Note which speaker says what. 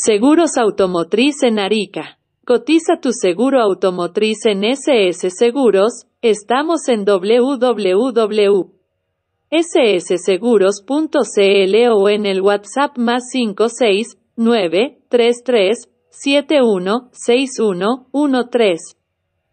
Speaker 1: Seguros Automotriz en Arica. Cotiza tu seguro automotriz en SS Seguros. Estamos en www.ssseguros.cl o en el WhatsApp más 56 33 71 61